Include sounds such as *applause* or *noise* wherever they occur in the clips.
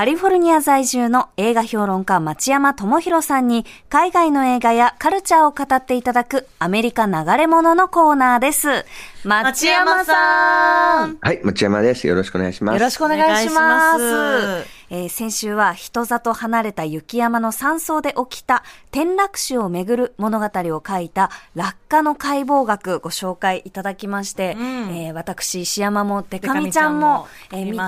カリフォルニア在住の映画評論家町山智博さんに海外の映画やカルチャーを語っていただくアメリカ流れ物のコーナーです。町山さんはい、町山です。よろしくお願いします。よろしくお願いします。えー先週は人里離れた雪山の山荘で起きた転落死をめぐる物語を書いた落下の解剖学ご紹介いただきまして、うん。えー私、石山もデカミちゃんゃんもも、えー見て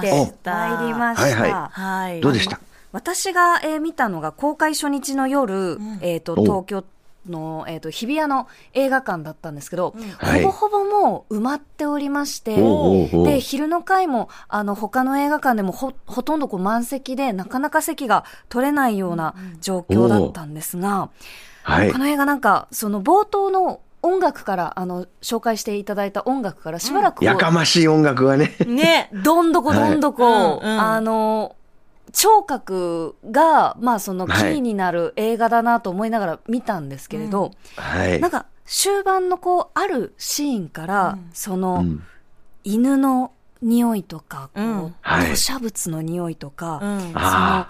まいりました。はいははい。どうでした？私が、えー見たのが公開初日の夜、えっ、と、お東京の、えっ、と、日比谷の映画館だったんですけど、はいほぼほぼもう埋まっておりまして、おうおうおうで、昼の回も、あの、他の映画館でもほ、ほとんどこう満席で、なかなか席が取れないような状況だったんですが、はいこ。の映画なんか、その冒頭の音楽から、あの、紹介していただいた音楽からしばらくこうやかましい音楽がね。ね。どんどこどんどこ、はいうんうんあの、聴覚が、まあそのキはい。ーになる映画だなと思いながら見たんですけれど、はい。なんか終盤のこう、あるシーンから、その、うん。犬の匂いとか、こう、うん。はい。吐砂物の匂いとか、うん。そのあ、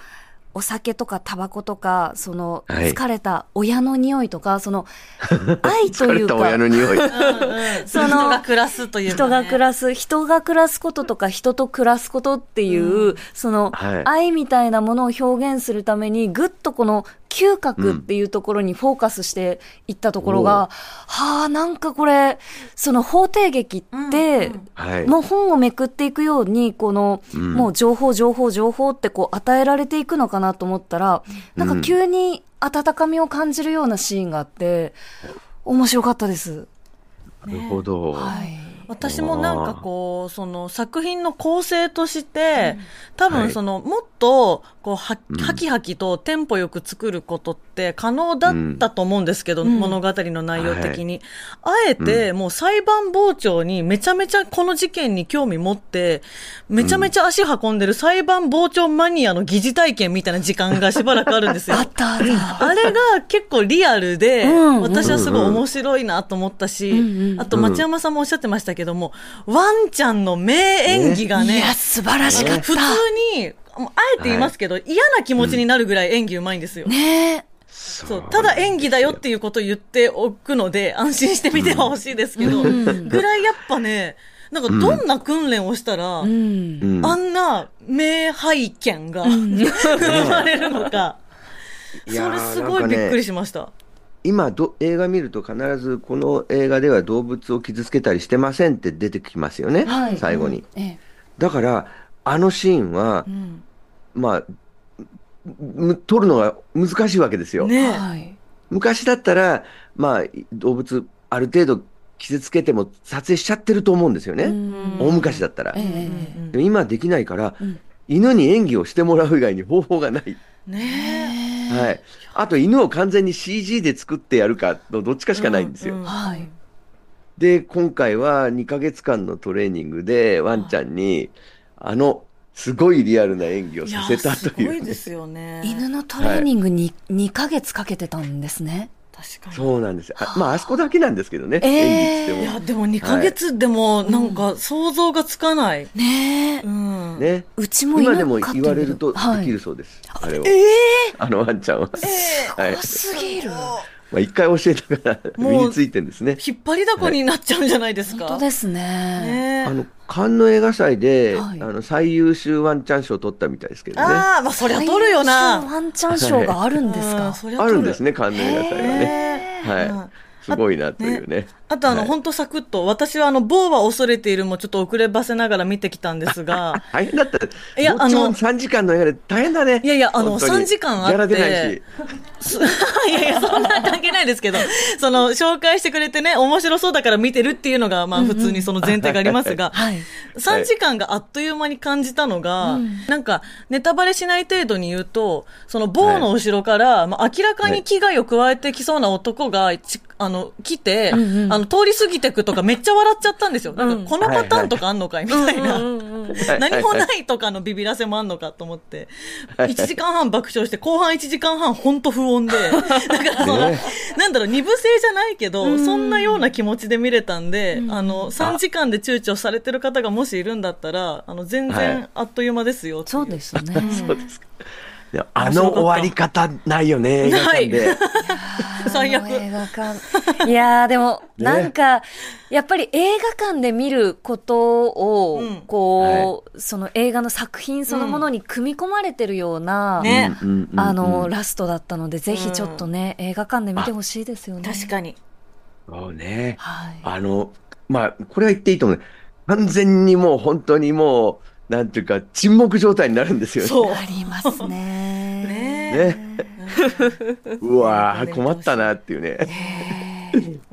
お酒とかタバコとか、その、はい。疲れた親の匂いとか、その、*laughs* 愛というか、疲れた親の匂い。*laughs* その人が暮らすというかね。人が暮らす、人が暮らすこととか人と暮らすことっていう、その、はい。愛みたいなものを表現するために、ぐっとこの嗅覚っていうところにフォーカスしていったところが、はあ、なんかこれ、その法廷劇って、はい。もう本をめくっていくように、この、うんもう情報、情報、情報ってこう与えられていくのかなと思ったら、なんか急に温かみを感じるようなシーンがあって、面白かったです。なるほど。はい。私もなんかこう、その作品の構成として、多はい。分その、もっと、こう、はうん、はきはきとテンポよく作ることって可能だったと思うんですけど、うん。物語の内容的に。あえて、もう裁判傍聴にめちゃめちゃこの事件に興味持って、めちゃめちゃ足運んでる裁判傍聴マニアの疑似体験みたいな時間がしばらくあるんですよ。*laughs* あったあった。あれが結構リアルで、うん。私はすごい面白いなと思ったし、うんうん。あと町山さんもおっしゃってましたけども、ワンちゃんの名演技がね、いや、素晴らしかった。普通に、あえて言いますけど、嫌な気持ちになるぐらい演技うまいんですよ。ねえ。そうただ演技だよっていうことを言っておくので、安心して見てほしいですけど、うんぐらいやっぱね、なんかどんな訓練をしたら、うん。うんあんな名拝見が *laughs* 生まれるのか、それすごいびっくりしました。今ど、映画見ると必ずこの映画では動物を傷つけたりしてませんって出てきますよね。はい最後に。ええ。だから、あのシーンはう、んまあ、む撮るのが難しいわけですよ。ねはい。昔だったら、まあ、動物、ある程度傷つけても撮影しちゃってると思うんですよね。うん大昔だったら。えでも今できないから、うん犬に演技をしてもらう以外に方法がない。ねはい。あと、犬を完全に CG で作ってやるかのどっちかしかないんですよ。うんうんはい。で、今回は2ヶ月間のトレーニングで、ワンちゃんに、あの、すごいリアルな演技をさせたすというね、ごいですよね。犬のトレーニングに2ヶ月かけてたんですね。確かに。そうなんですよ。あまあ、あそこだけなんですけどね、えー演技っいや、つっでも2ヶ月でもなんか想像がつかない。ねえう。ん。ても。ね。うちも犬今でも言われるとはいできるそうです。あれを。ええあのワンちゃんは。はい。怖すぎる。まあ、一回教えたから身についてんですね。引っ張りだこになっちゃうんじゃないですか？本当ですね。ねあの、カンヌ映画祭で、はいあの、最優秀ワンちゃん賞を取ったみたいですけどね。ああ、まあそりゃ取るよな。ワンちゃんショーがあるんですうんかあ取るんですね、カンヌ映画祭はね。ねはいうんすごいなというね。あとあの、はい。本当サクッと、私はあの、某は恐れているもちょっと遅ればせながら見てきたんですが、*laughs* 大変だった。いやあの3時間の映画で大変だね。いやいやあの本当に。3時間あって。い *laughs* *laughs* いやいや、そんな関係ないですけど、その、紹介してくれてね、面白そうだから見てるっていうのが、まあ普通にその前提がありますが、はい。3時間があっという間に感じたのが、なんか、ネタバレしない程度に言うと、その棒の後ろから、まあ明らかに危害を加えてきそうな男が、ちあの、来て、うんうんあの、通り過ぎてくとかめっちゃ笑っちゃったんですよ。なんうん。かこのパターンとかあんのかい？みたいな。うんうんうん。*laughs* 何もないとかのビビらせもあんのかと思って、1時間半爆笑して、後半1時間半ほんと不穏で、*laughs* だからその、ね。なんだろう、二部制じゃないけど、そんなような気持ちで見れたんで、あの、3時間で躊躇されてる方がもしいるんだったら、あの、全はい。然あっという間ですよっていそうですね。*laughs* そうですか。いやあの終わり方ないよね、映画館で。*laughs* 最悪映画館。いやー、でも、ねなんか、やっぱり映画館で見ることを、うんこう、その映画の作品そのものに組み込まれてるような、あの、ラストだったので、ぜひちょっとね、映画館で見てほしいですよね。確かに。そうね。はい。あの、まあ、これは言っていいと思う。完全にもう本当にもう、なんていうか、沈黙状態になるんですよね。そう。ありますね。ねね。うわー困ったなっていうね、えー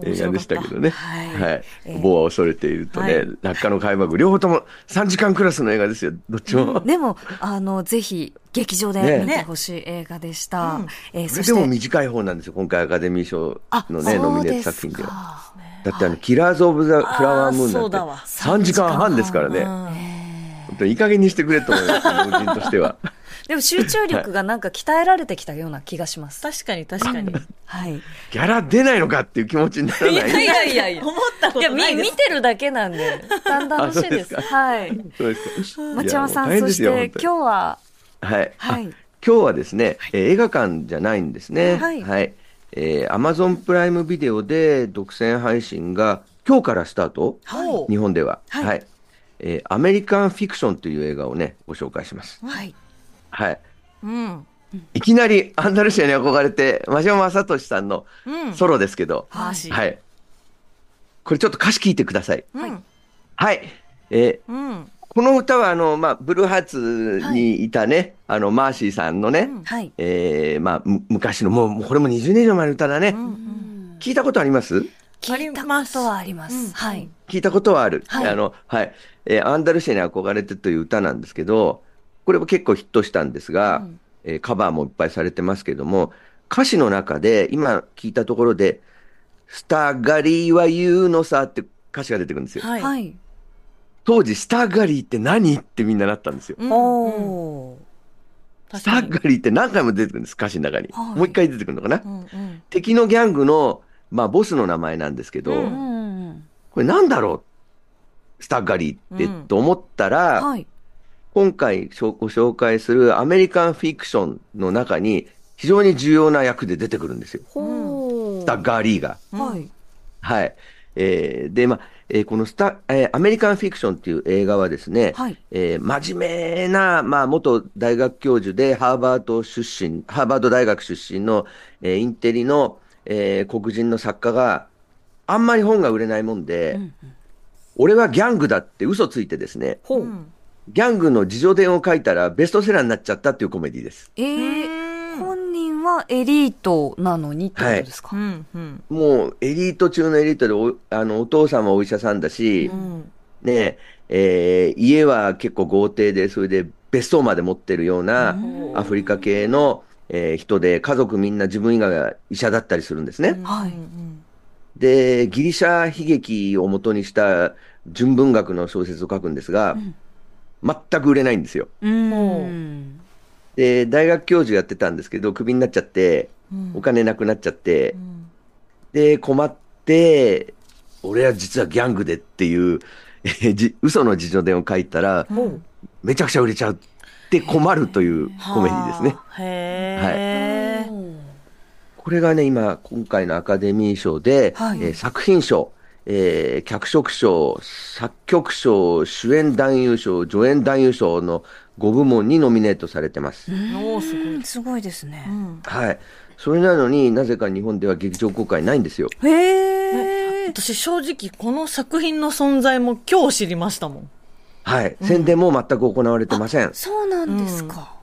映画でしたけどね。はいはいえー。棒は恐れているとね、はい落下の開幕、両方とも3時間クラスの映画ですよ、どっちも。でも、あの、ぜひ、劇場でね見てほしい映画でした。うんえーそそして、れでも短い方なんですよ、今回アカデミー賞のね、ノミネート作品では。は。だってあの、キラーズ・オブ・ザ・フラワームーンそうだわなんて3時間半ですからね。いい加減にしてくれと思います、老人としては。*laughs* でも集中力がなんか鍛えられてきたような気がします。確かに確かに。はい。ギャラ出ないのかっていう気持ちにならない。いやいやいやいや *laughs* 思ったこいや、みとないです見てるだけなんで、だんだん楽しいです。あそうですかはい。そうですか。町山さん、そして今日は、はい。はいあ今日はですね、えー映画館じゃないんですね。はいえー、Amazon プライムビデオで独占配信が今日からスタート？はい日本では。はいえーアメリカンフィクションという映画をね、ご紹介します。はい。はい。うん。いきなりアンダルシアに憧れて、真島正俊さんのうん。ソロですけど、マジ。はい。これちょっと歌詞聞いてください。うん。はい。えーうん。この歌はあの、まあ、ブルーハーツにいたね、あの、マーシーさんのね、うんはい。えーまあ、む昔の、もう、これも20年以上前の歌だね。うん聞いたことあります？聞いたことはあります。うんはい。聞いたことはある。はいあの、はい。えーアンダルシアに憧れてという歌なんですけど、これも結構ヒットしたんですが、うんえーカバーもいっぱいされてますけども、歌詞の中で、今聞いたところで、スタガリーは言うのさって歌詞が出てくるんですよ。はい。はい。当時、スタガリーって何？ってみんななったんですよ。うんおー。スタガリーって何回も出てくるんです、歌詞の中に。はいもう一回出てくるのかな？うんうん。敵のギャングの、まあ、ボスの名前なんですけど。これなんだろうスタッガリーって、うんと思ったら、はい。今回ご紹介するアメリカンフィクションの中に非常に重要な役で出てくるんですよ。スタッガーリーが。はい。はい。えーで、まあ、えーこのスタ、えーアメリカンフィクションっていう映画はですね、はいえー真面目な、まあ、元大学教授でハーバード出身、ハーバード大学出身の、えーインテリの、えー黒人の作家があんまり本が売れないもんで、うん俺はギャングだって嘘ついてですね、ほう。うんギャングの自叙伝を書いたらベストセラーになっちゃったっていうコメディです。えー、本人はエリートなのにってことですか、うんうん。もうエリート中のエリートでおあのお父さんはお医者さんだし、うん。ねえー家は結構豪邸で、それで別荘まで持ってるようなうんアフリカ系の、えー人で、家族みんな自分以外が医者だったりするんですね。はいうんで、ギリシャ悲劇を元にした純文学の小説を書くんですが、全く売れないんですよ。うーん。で、大学教授やってたんですけど、クビになっちゃって、うん。お金なくなっちゃってう、ん。で、困って、俺は実はギャングでっていう、えーじ嘘の自叙伝を書いたら、う。んめちゃくちゃ売れちゃう。って困るというコメディですね。はあへえ。これがね、今、今回のアカデミー賞で、はいえー作品賞、えー脚色賞、作曲賞、主演男優賞、助演男優賞の5部門にノミネートされてます。おーすごい。すごいですねう。んはい。それなのになぜか日本では劇場公開ないんですよ。へえ。私正直この作品の存在も今日知りましたもん。はい。宣伝も全く行われてません。そうなんですか。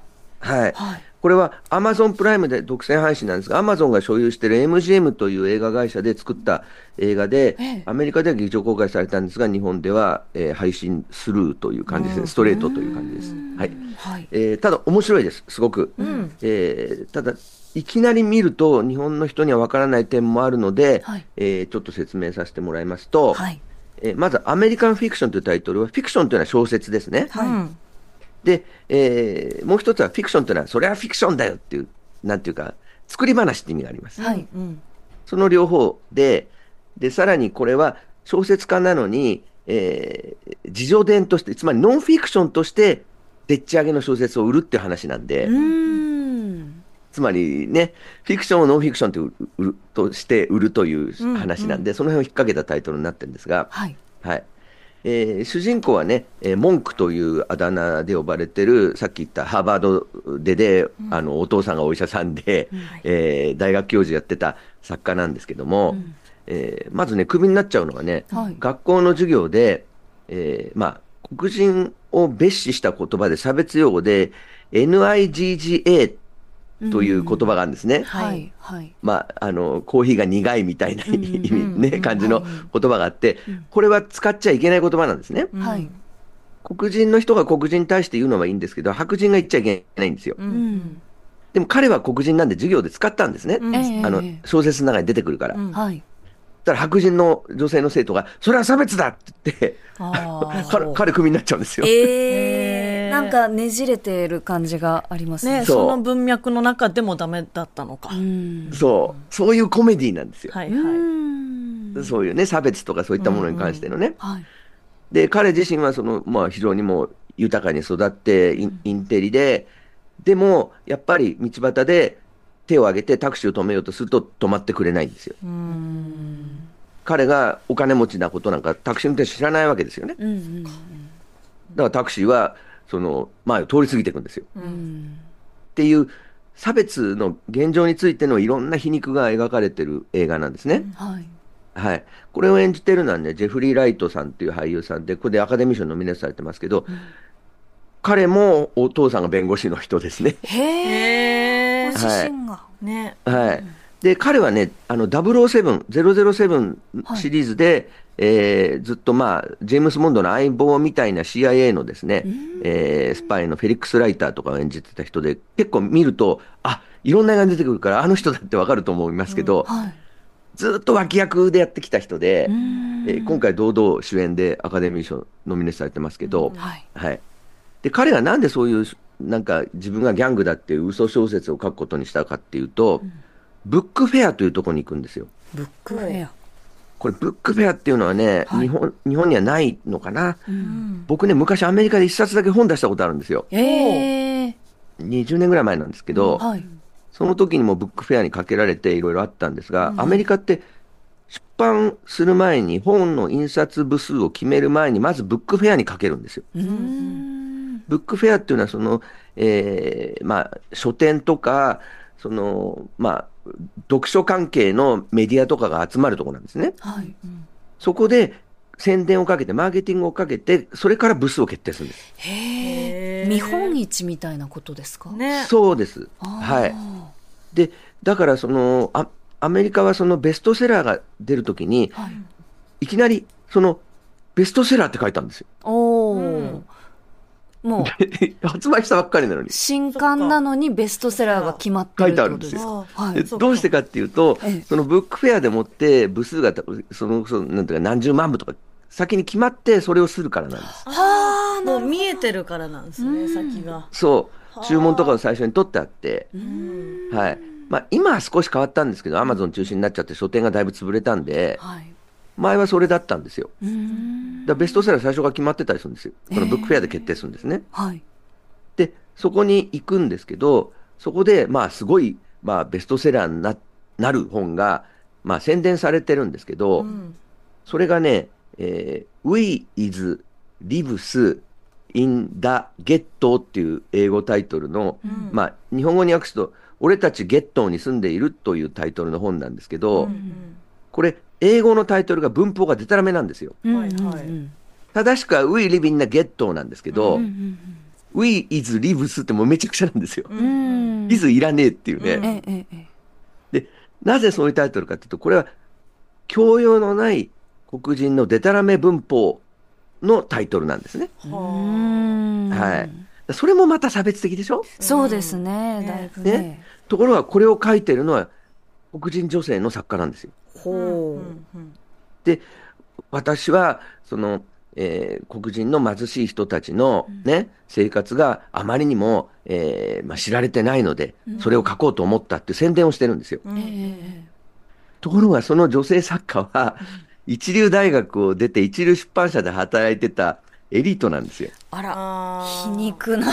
はい。はい。これは Amazon プライムで独占配信なんですが、Amazon が所有している MGM という映画会社で作った映画で、ええアメリカでは劇場公開されたんですが、日本では、えー配信スルーという感じですね、ストレートという感じです。はいはい。えーただ、面白いです、すごく。んえーただ、いきなり見ると、日本の人にはわからない点もあるので、はいえーちょっと説明させてもらいますと、はい。えーまず、アメリカンフィクションというタイトルは、フィクションというのは小説ですね。はいうんで、えーもう一つはフィクションというのは、それはフィクションだよっていう、なんていうか、作り話って意味があります。はい。うんその両方で、で、さらにこれは小説家なのに、えー自叙伝として、つまりノンフィクションとして、でっち上げの小説を売るっていう話なんで、うん。つまりね、フィクションをノンフィクションと売るとして売るという話なんで、その辺を引っ掛けたタイトルになってるんですが、はい。はい。えー主人公はね、えー、モンクというあだ名で呼ばれてる、さっき言ったハーバードでで、あの、お父さんがお医者さんで、えー大学教授やってた作家なんですけども、えーまずね、クビになっちゃうのがね、はい。学校の授業で、えーまあ、黒人を蔑視した言葉で差別用語で、NIGGA という言葉があるんですね。はい。はい。まあ、あの、コーヒーが苦いみたいな意味ね、感じのはい言葉があって、これは使っちゃいけない言葉なんですね。はい。黒人の人が黒人に対して言うのはいいんですけど、白人が言っちゃいけないんですよ。うん。でも彼は黒人なんで授業で使ったんですね。あの、小説の中に出てくるから。うんはい。だから白人の女性の生徒が、それは差別だって言って、彼、彼クビになっちゃうんですよ。えなんかねじれてる感じがありますね。ね、その文脈の中でもダメだったのか。うん。そう。そういうコメディなんですよ。はいうはい。ん。そういうね、差別とかそういったものに関してのね。はい。で、彼自身はその、まあ非常にもう豊かに育って、インインテリで、でも、やっぱり道端で手を挙げてタクシーを止めようとすると止まってくれないんですよ。うん彼がお金持ちなことなんかタクシー運転手知らないわけですよね。うんうんだからタクシーは、その、前を通り過ぎていくんですよ。うん。うん。っていう差別の現状についてのいろんな皮肉が描かれてる映画なんですね。はい。はい。これを演じてるのはね、ジェフリー・ライトさんっていう俳優さんで、ここでアカデミー賞にノミネートされてますけど、彼もお父さんが弁護士の人ですね。へえ。へご自身が。ね。はい。で、彼はね、あの、007、007シリーズで、えーずっとまあ、ジェームス・モンドの相棒みたいな CIA のですね、えースパイのフェリックス・ライターとかを演じてた人で、結構見ると、あ、いろんな映画に出てくるから、あの人だってわかると思いますけど、はい。ずっと脇役でやってきた人で、んえー今回堂々主演でアカデミー賞ノミネートされてますけど、はい。はい。で、彼がなんでそういう、なんか自分がギャングだっていう嘘小説を書くことにしたかっていうと、ブックフェアというところに行くんですよ。ブックフェア。これ、ブックフェアっていうのはね、はい日本、日本にはないのかな。うん。僕ね、昔アメリカで一冊だけ本出したことあるんですよ。ええ。20年ぐらい前なんですけど、はい。その時にもブックフェアにかけられていろいろあったんですが、アメリカって出版する前に本の印刷部数を決める前にまずブックフェアにかけるんですよ。うん。ブックフェアっていうのはその、えーまあ、書店とか、その、まあ、読書関係のメディアとかが集まるところなんですね。はい。そこで宣伝をかけて、マーケティングをかけて、それから部数を決定するんです。へ見本市みたいなことですか？ね。そうです。はい。で、だからその、あアメリカはそのベストセラーが出るときに、はい。いきなり、その、ベストセラーって書いたんですよ。おお、うんもう、*laughs* 発売したばっかりなのに。新刊なのにベストセラーが決まってるってことですか？あはい。でどうしてかっていうとええ、そのブックフェアでもって部数がた、その、そのなんていうか何十万部とか、先に決まってそれをするからなんです。はあ、もう見えてるからなんですね、先が。そう。はあ注文とかを最初に取ってあって、うんはい。まあ今は少し変わったんですけど、アマゾン中心になっちゃって書店がだいぶ潰れたんで、はい。前はそれだったんですよ。うーん。だベストセラー最初が決まってたりするんですよ。このブックフェアで決定するんですね。はい。で、そこに行くんですけど、そこで、まあ、すごい、まあ、ベストセラーにななる本が、まあ、宣伝されてるんですけど、うんそれがね、えー We is lives in the ghetto っていう英語タイトルの、うんまあ、日本語に訳すと、俺たちゲットーに住んでいるというタイトルの本なんですけど、うんこれ、英語のタイトルが文法がデタラメなんですよ。うんはい正しくは We live in the ghetto なんですけど、うんうん We is lives ってもうめちゃくちゃなんですよ。うん。うんイズいらねえっていうね。うんええ、ええ。で、なぜそういうタイトルかっていうと、これは教養のない黒人のデタラメ文法のタイトルなんですね。うはい。それもまた差別的でしょ？そうですね、ねだいぶねね。ところがこれを書いてるのは黒人女性の作家なんですよ。あほうんうんで、私は、その、えー黒人の貧しい人たちのね、生活があまりにも、えーまあ、知られてないので、それを書こうと思ったって宣伝をしてるんですよ。うんええところがその女性作家は、一流大学を出て一流出版社で働いてたエリートなんですよ。あら、あー皮肉な。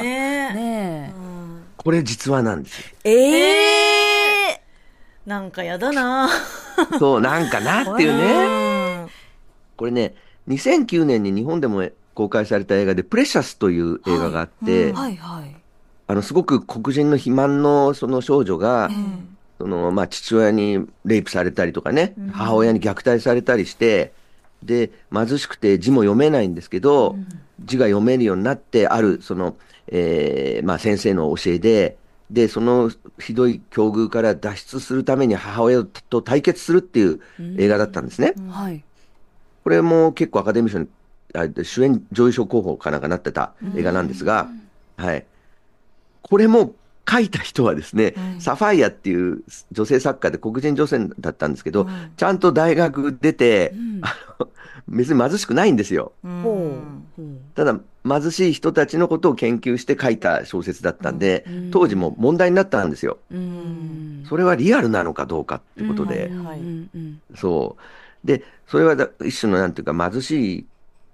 ねえねうんこれ実話なんですよ。え。ええ。なんかやだな。そう、なんかなっていううね。んこれね、2009年に日本でも公開された映画で、プレシャスという映画があって。あの、すごく黒人の肥満のその少女が、その、まあ、父親にレイプされたりとかね、母親に虐待されたりして、で、貧しくて字も読めないんですけど、字が読めるようになって、ある、その、えーまあ、先生の教えで、で、そのひどい境遇から脱出するために母親と対決するっていう映画だったんですね。はい。これも結構アカデミー賞にあ主演女優賞候補かなんかなってた映画なんですが、はい。これも書いた人はですね、サファイアっていう女性作家で黒人女性だったんですけど、ちゃんと大学出て、あの別に貧しくないんですよ。うんほう。ただ貧しい人たちのことを研究して書いた小説だったんで、当時も問題になったんですよ。うん。それはリアルなのかどうかってことで、そう。で、それはだ一種のなんていうか貧しい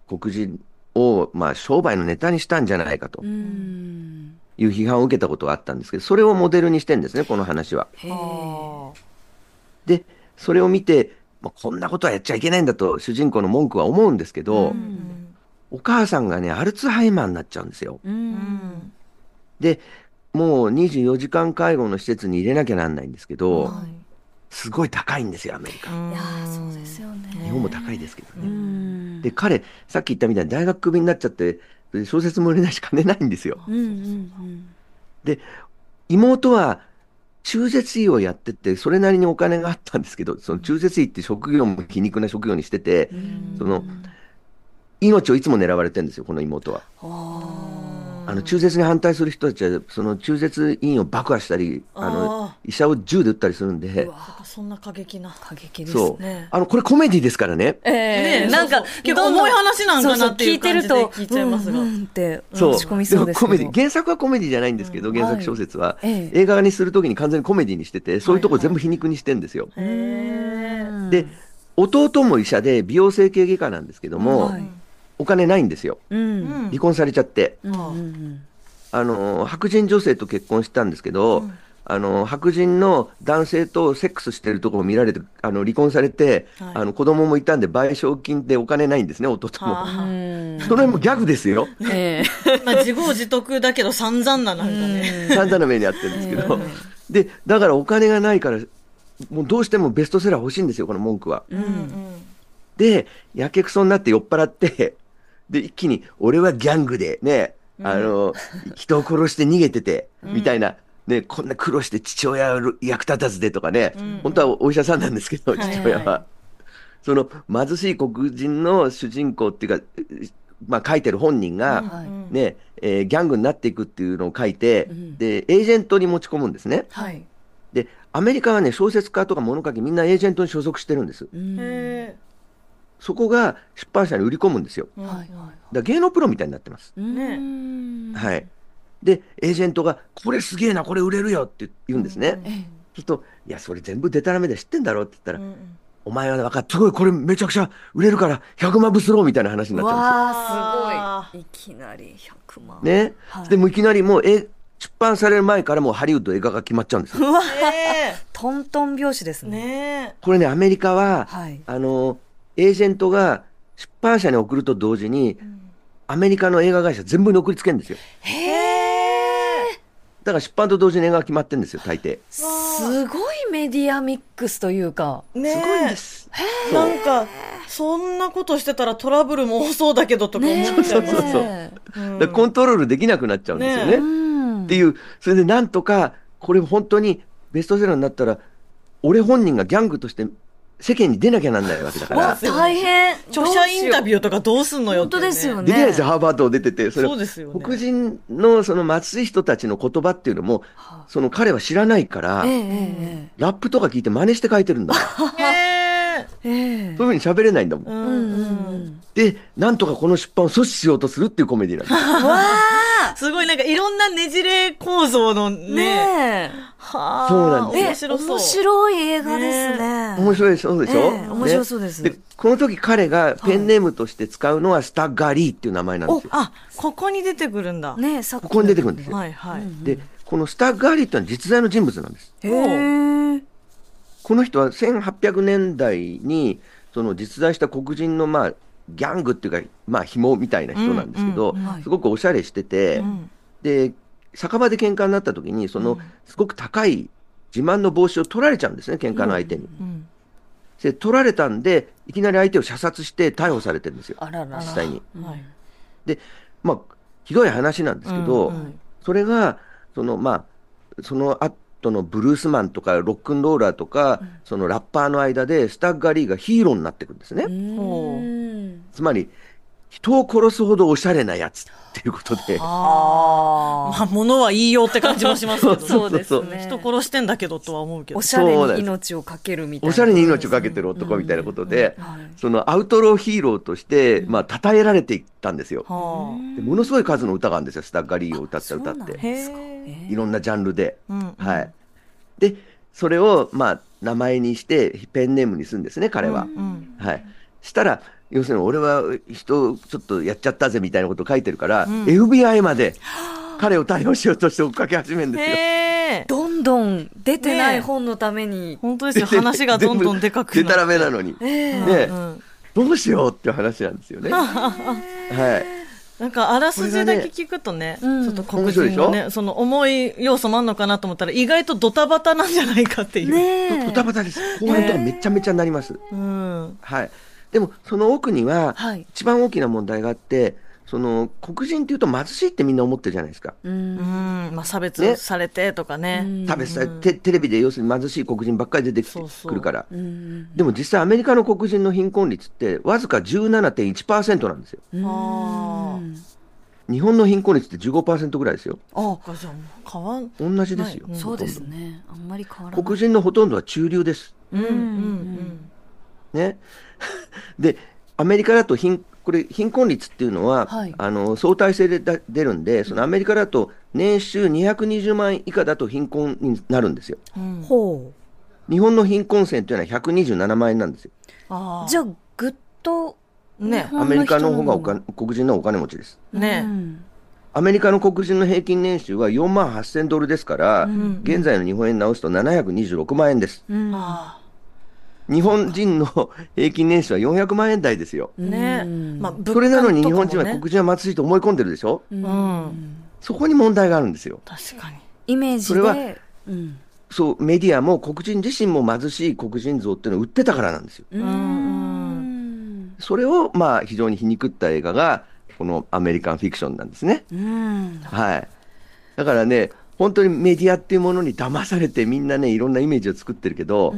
黒人を、まあ、商売のネタにしたんじゃないかとうん。いう批判を受けたことがあったんですけど、それをモデルにしてんですね、この話は。で、それを見て、まあ、こんなことはやっちゃいけないんだと主人公の文句は思うんですけど、ーうんお母さんがね、アルツハイマーになっちゃうんですよ。う。うんんで、もう24時間介護の施設に入れなきゃなんないんですけど、はいすごい高いんですよ、アメリカ。いやーそうですよね。日本も高いですけどうね。ん。で、彼、さっき言ったみたいに大学クビになっちゃって、で小説も売れないし金ないんですよ。うんうんうん。で、妹は中絶医をやってて、それなりにお金があったんですけど、その中絶医って職業も皮肉な職業にしてて、その、命をいつも狙われてるんですよ、この妹は。ああの、中絶に反対する人たちは、その中絶医院を爆破したり、あのあ、医者を銃で撃ったりするんで、そんな過激な。過激ですそうね。あの、これコメディですからね。えねええなんか結構重い話なんかなっていう感じでそうそう聞いてると聞いちゃいますがうんうんってそう。落ち込みそうですけどもコメディ。原作はコメディじゃないんですけど、うん原作小説は。ええ映画にするときに完全にコメディにしてて、そういうとこ全部皮肉にしてんですよ。へーで、弟も医者で美容整形外科なんですけども、はいお金ないんですよ。うんうん離婚されちゃって。うんうんあの、白人女性と結婚したんですけど、あの、白人の男性とセックスしてるところを見られて、あの、離婚されて、はいあの、子供もいたんで賠償金でお金ないんですね、弟も。それもギャグですよ。*laughs* え *laughs* まあ自業自得だけど散々ななんかね。散々な目にあってるんですけど。で、だからお金がないから、もうどうしてもベストセラー欲しいんですよ、この文句は。えうんで、やけくそになって酔っ払って、で、一気に、俺はギャングで、ね、あの、人を殺して逃げてて、みたいな、ね、こんな苦労して父親を役立たずでとかね、ん。本当はお医者さんなんですけど、はいはい。父親は。その、貧しい黒人の主人公っていうか、まあ書いてる本人が、はい。ね、えーギャングになっていくっていうのを書いて、ん。で、エージェントに持ち込むんですね。はい。で、アメリカはね、小説家とか物書きみんなエージェントに所属してるんです。そこが出版社に売り込むんですよ。ーはい。はいだ芸能プロみたいになってます。ね。うん。はい。で、エージェントが、これすげえな、これ売れるよって言うんですね。ええ。そうすると、いや、それ全部デタラメで知ってんだろって言ったら、うん。お前は分かった、すごい、これめちゃくちゃ売れるから、100万部すろうみたいな話になっちゃわあすごい。いきなり100万。うんですよ。ね。はい。でもいきなりもう、え、出版される前からもうハリウッド映画が決まっちゃうんですよ。うわねトントン拍子ですえねねこれね、アメリカは、はい。あの、エージェントが出版社に送ると同時に、アメリカの映画会社全部に送りつけるんですよ。え。へだから出版と同時に映画が決まってるんですよ、大抵。すごいメディアミックスというかえ。ねすごいんです。え。なんか、そんなことしてたらトラブルも多そうだけどとか思っちゃいます。そうそうそうねうコントロールできなくなっちゃうんですよね。ねうんっていう、それでなんとか、これ本当にベストセラーになったら、俺本人がギャングとして世間に出なきゃなんないわけだから。大変。*laughs* 著者インタビューとかどうすんのよって、本当ですよね。できないですよ、ハーバードを出てて。それそうですよね黒人のその松井人たちの言葉っていうのも、その彼は知らないから、えええラップとか聞いて真似して書いてるんだもん。*laughs* へええええそういうふうに喋れないんだもん。ーうんうんうんで、なんとかこの出版を阻止しようとするっていうコメディなんです。*laughs* わすごいなんかいろんなねじれ構造のあね。ねはあ。そうなんですえ。面白そう。面白い映画ですね。面白いそうでしょ、ええ面白そうですで、この時彼がペンネームとして使うのはスタッガリーっていう名前なんですよ。あ、ここに出てくるんだ。ねここに出てくるんですよ。はいはい。で、このスタッガリーってのは実在の人物なんです。へえ。この人は1800年代に、その実在した黒人のまあ、ギャングっていうか、まあ、紐みたいな人なんですけど、すごくおしゃれしてて、うんで、酒場で喧嘩になった時に、その、すごく高い自慢の帽子を取られちゃうんですね、喧嘩の相手に。うんで、取られたんで、いきなり相手を射殺して逮捕されてるんですよ。実際に。はい。で、まあ、ひどい話なんですけど、うんうんそれが、その、まあ、その後のブルースマンとか、ロックンローラーとか、そのラッパーの間で、スタッガリーがヒーローになっていくんですね。つまり、人を殺すほどおしゃれなやつっていうことで、ああ。まあ、物は言いようって感じもしますけど。*laughs* そうですね。人殺してんだけどとは思うけどお。しゃれに命をかけるみたいな。おしゃれに命をかけてる男みたいなことで、はいそのアウトローヒーローとして、まあ、称えられていったんですよ。はでものすごい数の歌があるんですよ、スタッガリーを歌った歌って。いろんなジャンルで。うんはい。で、それを、まあ、名前にして、ペンネームにするんですね、彼は。うん。はい。したら、要するに俺は人ちょっとやっちゃったぜみたいなこと書いてるから、ん FBI まで彼を逮捕しようとして追っかけ始めるんですよ。どんどん出てない本のために。本当ですよ。*laughs* 話がどんどんでかくなでたらってめなのに。ええねうんどうしようっていう話なんですよね。*laughs* はい。なんか、あらすじだけ聞くとね、うんちょっと黒人の面ね、その重い要素もあんのかなと思ったら、意外とドタバタなんじゃないかっていう。ドタバタです。後半とかめちゃめちゃになります。うん。はい。でも、その奥にははい、一番大きな問題があって、その、黒人っていうと貧しいってみんな思ってるじゃないですか。う。うんん。まあ、差別ねされてとかね。差別されテテレビで要するに貧しい黒人ばっかり出てきてそうそうくるから。うん。でも実際アメリカの黒人の貧困率ってわずか17.1%なんですよ。あ日本の貧困率って15%ぐらいですよ。あ、あ。じゃあ変わん。同じですよ。そうですね。あんまり変わらない。ど黒人のほとんどは中流です。うんうんね。で、アメリカだと貧、これ貧困率っていうのは、はいあの相対性でだ出るんで、そのアメリカだと年収220万円以下だと貧困になるんですよ。うん。うん。ほ日本の貧困線というのは127万円なんですよ。あう。じゃあ、ぐっと、ねアメリカの方がお黒人のお金持ちです。ねうんアメリカの黒人の平均年収は4万8000ドルですから、ん現在の日本円に直すと726万円です。うんあ日本人の平均年収は400万円台ですよ。あ。ねうんまあ、それなのに日本人はね黒人は貧しいと思い込んでるでしょ？うん。そこに問題があるんですよ。確かに。イメージで。それはうん。そう、メディアも黒人自身も貧しい黒人像っていうのを売ってたからなんですよ。うんん。それを、まあ、非常に皮肉った映画が、このアメリカンフィクションなんですね。うん。はい。だからね、本当にメディアっていうものに騙されてみんなね、いろんなイメージを作ってるけど、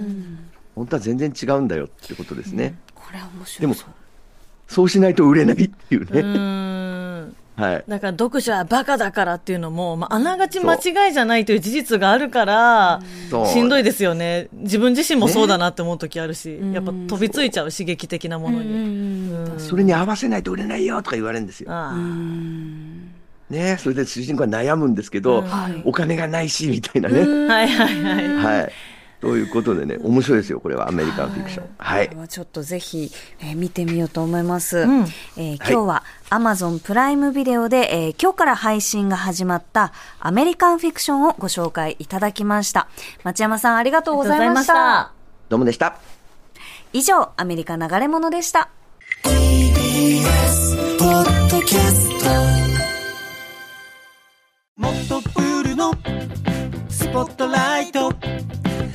本当は全然違うんだよってことですね。これは面でも白そう。しないと売れないっていううね。ん。*laughs* はい。だから読者はバカだからっていうのも、まあ、あながち間違いじゃないという事実があるから、しんどいですよね。自分自身もそうだなって思う時あるし、ねやっぱ飛びついちゃう刺激的なものに。うんそれに合わせないと売れないよとか言われるんですよ。ねそれで主人公は悩むんですけど、はいお金がないし、みたいなね。はいはいはい。はい。ということでね、面白いですよ、これはアメリカンフィクション。はいこれ。はちょっとぜひ、えー見てみようと思います。んえー今日は Amazon プライムビデオで、えー今日から配信が始まったアメリカンフィクションをご紹介いただきました。町山さんありがとうございました。どうもでした。以上、アメリカ流れ物でした。もっとプールのスポットライト